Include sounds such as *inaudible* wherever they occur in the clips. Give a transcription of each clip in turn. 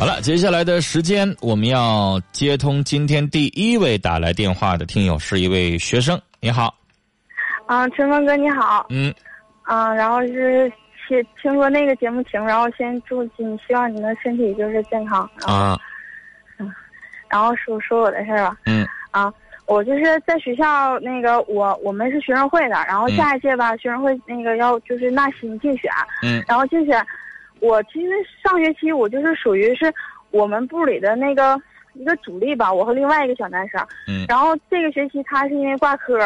好了，接下来的时间我们要接通今天第一位打来电话的听友，是一位学生。你好，啊，春风哥你好，嗯，啊，然后是听听说那个节目停，然后先祝你，希望你的身体就是健康，啊，然后说说我的事儿吧，嗯。啊，我就是在学校那个我我们是学生会的，然后嗯。下一届吧，学生会那个要就是纳新竞选，嗯。然后竞选，我其实上学期我就是属于是我们部里的那个一个主力吧，我和另外一个小男生，嗯。然后这个学期他是因为挂科，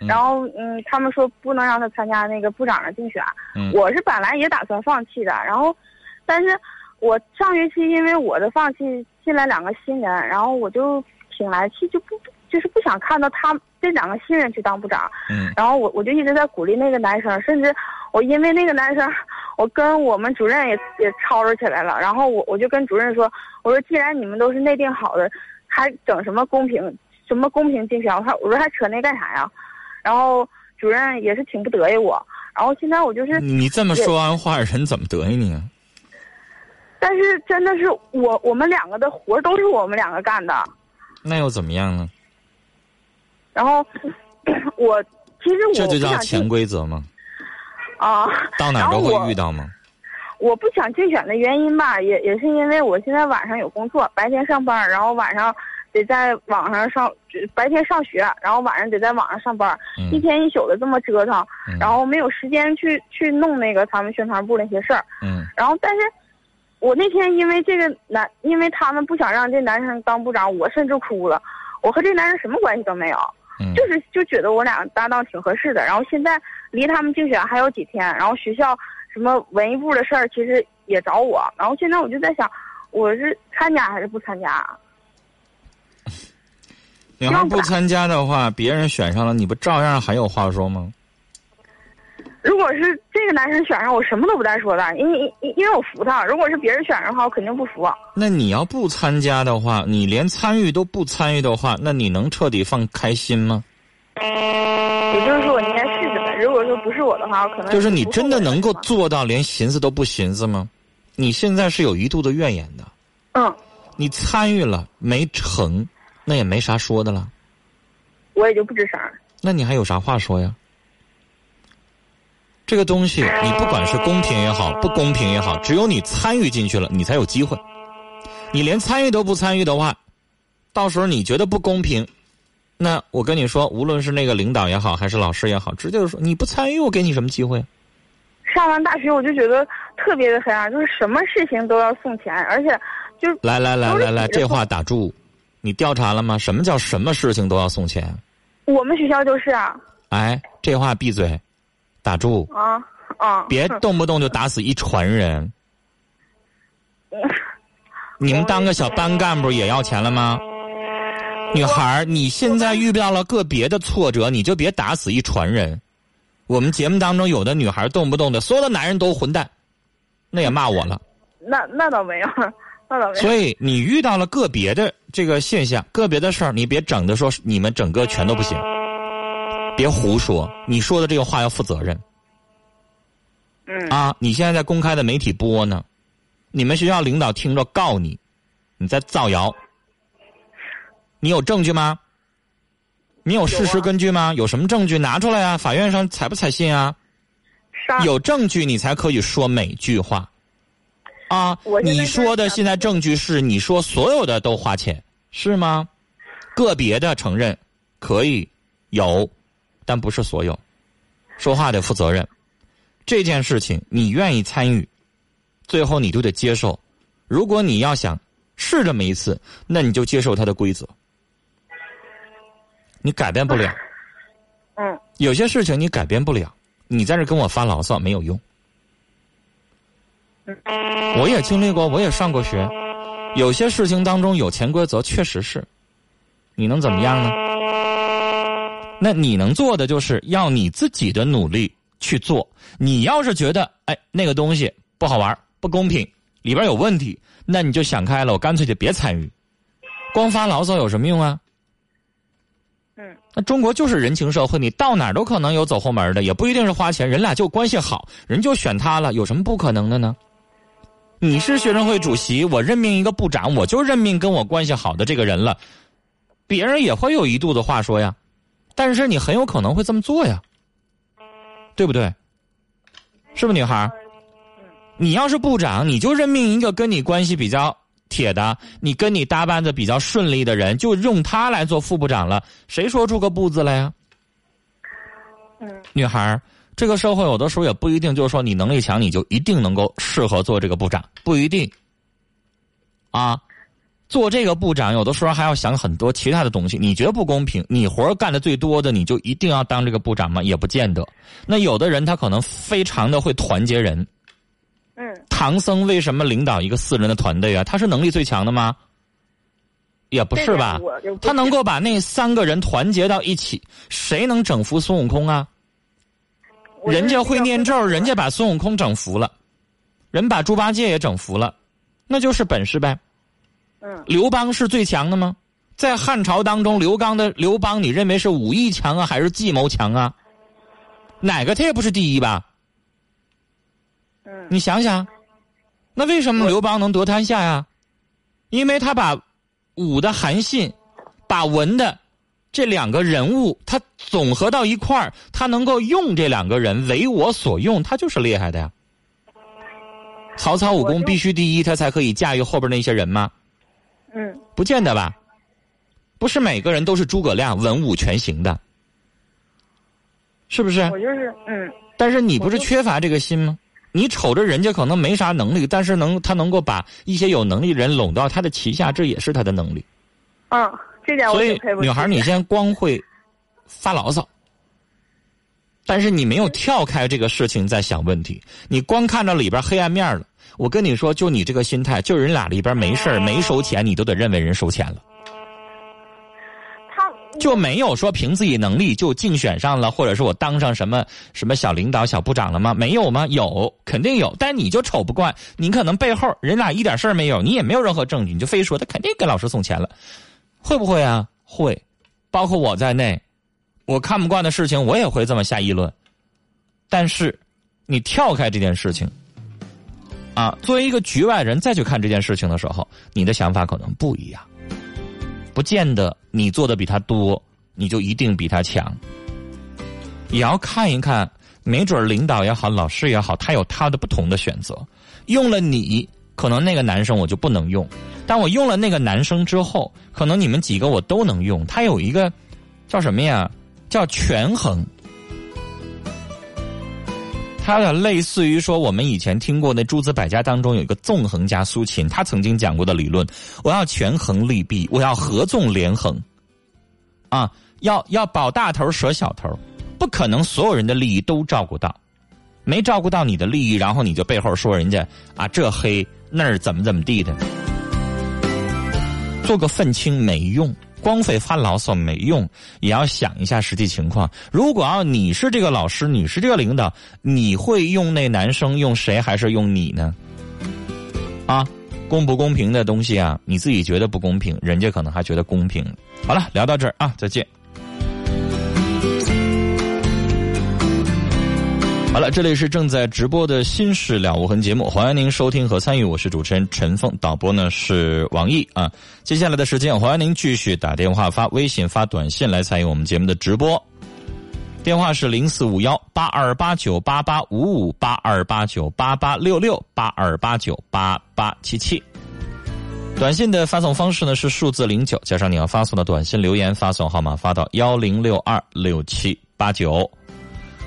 嗯。然后嗯，他们说不能让他参加那个部长的竞选，嗯。我是本来也打算放弃的，然后，但是我上学期因为我的放弃进来两个新人，然后我就挺来气，就不就是不想看到他这两个新人去当部长，嗯。然后我我就一直在鼓励那个男生，甚至我因为那个男生，我跟我们主任也也吵吵起来了。然后我我就跟主任说，我说既然你们都是内定好的，还整什么公平什么公平竞选？我说我说还扯那干啥呀？然后主任也是挺不得意我。然后现在我就是，你这么说完话，人怎么得意你啊？但是真的是我我们两个的活都是我们两个干的。那又怎么样呢？然后 *clears throat* 我其实我这就叫潜规则吗？啊。到哪儿都会遇到吗？我不想竞选的原因吧，也也是因为我现在晚上有工作，白天上班，然后晚上得在网上上，白天上学，然后晚上得在网上上班，嗯一天一宿的这么折腾，嗯然后没有时间去去弄那个他们宣传部那些事儿。嗯然后，但是我那天因为这个男，因为他们不想让这男生当部长，我甚至哭了。我和这男生什么关系都没有，嗯就是就觉得我俩搭档挺合适的。然后现在离他们竞选还有几天，然后学校什么文艺部的事儿其实也找我。然后现在我就在想，我是参加还是不参加？啊你要不参加的话，别人选上了，你不照样还有话说吗？*laughs* 如果是这个男生选上，我什么都不带说的，因因因因为我服他。如果是别人选上的话，我肯定不服。那你要不参加的话，你连参与都不参与的话，那你能彻底放开心吗？也就是说，我应该试试呗。如果说不是我的话，我可能就是你真的能够做到连寻思都不寻思吗？你现在是有一度的怨言的，嗯，你参与了没成，那也没啥说的了，我也就不吱声。那你还有啥话说呀？这个东西，你不管是公平也好，不公平也好，只有你参与进去了，你才有机会。你连参与都不参与的话，到时候你觉得不公平，那我跟你说，无论是那个领导也好，还是老师也好，直接就说你不参与，我给你什么机会？上完大学我就觉得特别的黑暗，就是什么事情都要送钱，而且就来来来来来，这话打住！你调查了吗？什么叫什么事情都要送钱？我们学校就是啊哎，这话闭嘴，打住！啊啊！别动不动就打死一船人。*laughs* 你们当个小班干部也要钱了吗？女孩，你现在遇到了个别的挫折，你就别打死一船人。我们节目当中有的女孩动不动的，所有的男人都混蛋，那也骂我了。那那倒没有，那倒没有。所以你遇到了个别的这个现象、个别的事儿，你别整的说你们整个全都不行，别胡说。你说的这个话要负责任嗯啊！你现在在公开的媒体播呢，你们学校领导听着告你，你在造谣。你有证据吗？你有事实根据吗？有什么证据拿出来啊？法院上采不采信啊？有证据你才可以说每句话，啊你说的现在证据是你说所有的都花钱是吗？个别的承认可以有，但不是所有，说话得负责任。这件事情你愿意参与，最后你都得接受。如果你要想试这么一次，那你就接受它的规则，你改变不了。嗯有些事情你改变不了，你在这跟我发牢骚没有用。我也经历过，我也上过学，有些事情当中有潜规则，确实是，你能怎么样呢？那你能做的就是要你自己的努力去做。你要是觉得哎那个东西不好玩、不公平，里边有问题，那你就想开了，我干脆就别参与，光发牢骚有什么用啊？那中国就是人情社会，你到哪儿都可能有走后门的，也不一定是花钱，人俩就关系好，人就选他了，有什么不可能的呢？你是学生会主席，我任命一个部长，我就任命跟我关系好的这个人了，别人也会有一肚子话说呀。但是你很有可能会这么做呀，对不对？是不是女孩？你要是部长，你就任命一个跟你关系比较铁的，你跟你搭班子比较顺利的人，就用他来做副部长了。谁说出个不字来呀？嗯，女孩，这个社会有的时候也不一定就是说你能力强，你就一定能够适合做这个部长，不一定。啊，做这个部长有的时候还要想很多其他的东西。你觉得不公平？你活干的最多的，你就一定要当这个部长吗？也不见得。那有的人他可能非常的会团结人。嗯，唐僧为什么领导一个四人的团队啊？他是能力最强的吗？也不是吧，他能够把那三个人团结到一起，谁能整服孙悟空啊？人家会念咒，人家把孙悟空整服了，人把猪八戒也整服了，那就是本事呗。嗯，刘邦是最强的吗？在汉朝当中，刘刚的刘邦，你认为是武艺强啊，还是计谋强啊？哪个他也不是第一吧？嗯，你想想，那为什么刘邦能得天下呀？因为他把。武的韩信，把文的这两个人物，他总合到一块儿，他能够用这两个人为我所用，他就是厉害的呀。曹操武功必须第一，他才可以驾驭后边那些人吗？嗯，不见得吧。不是每个人都是诸葛亮，文武全行的，是不是？我就是嗯。但是你不是缺乏这个心吗？你瞅着人家可能没啥能力，但是能他能够把一些有能力人拢到他的旗下，这也是他的能力。嗯，这点所以女孩，你先光会发牢骚，但是你没有跳开这个事情在想问题，你光看到里边黑暗面了。我跟你说，就你这个心态，就人俩里边没事没收钱，你都得认为人收钱了。就没有说凭自己能力就竞选上了，或者是我当上什么什么小领导、小部长了吗？没有吗？有，肯定有。但你就瞅不惯，你可能背后人俩一点事儿没有，你也没有任何证据，你就非说他肯定给老师送钱了，会不会啊？会，包括我在内，我看不惯的事情，我也会这么下议论。但是，你跳开这件事情，啊，作为一个局外人再去看这件事情的时候，你的想法可能不一样。不见得你做的比他多，你就一定比他强。也要看一看，没准领导也好，老师也好，他有他的不同的选择。用了你，可能那个男生我就不能用；但我用了那个男生之后，可能你们几个我都能用。他有一个叫什么呀？叫权衡。它的类似于说，我们以前听过那诸子百家当中有一个纵横家苏秦，他曾经讲过的理论：我要权衡利弊，我要合纵连横，啊，要要保大头舍小头，不可能所有人的利益都照顾到，没照顾到你的利益，然后你就背后说人家啊这黑那儿怎么怎么地的，做个愤青没用。光费发牢骚没用，也要想一下实际情况。如果要你是这个老师，你是这个领导，你会用那男生用谁，还是用你呢？啊，公不公平的东西啊，你自己觉得不公平，人家可能还觉得公平。好了，聊到这儿啊，再见。好了，这里是正在直播的《心事了无痕》节目，欢迎您收听和参与。我是主持人陈峰，导播呢是王毅啊。接下来的时间，欢迎您继续打电话、发微信、发短信来参与我们节目的直播。电话是零四五幺八二八九八八五五八二八九八八六六八二八九八八七七。短信的发送方式呢是数字零九加上你要发送的短信留言发送号码发到幺零六二六七八九。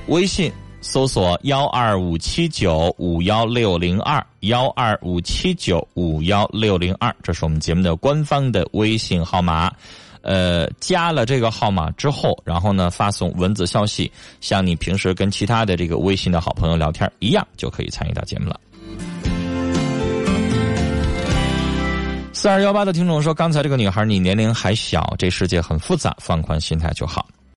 微信。搜索幺二五七九五幺六零二幺二五七九五幺六零二，这是我们节目的官方的微信号码。呃，加了这个号码之后，然后呢发送文字消息，像你平时跟其他的这个微信的好朋友聊天一样，就可以参与到节目了。四二幺八的听众说：“刚才这个女孩，你年龄还小，这世界很复杂，放宽心态就好。”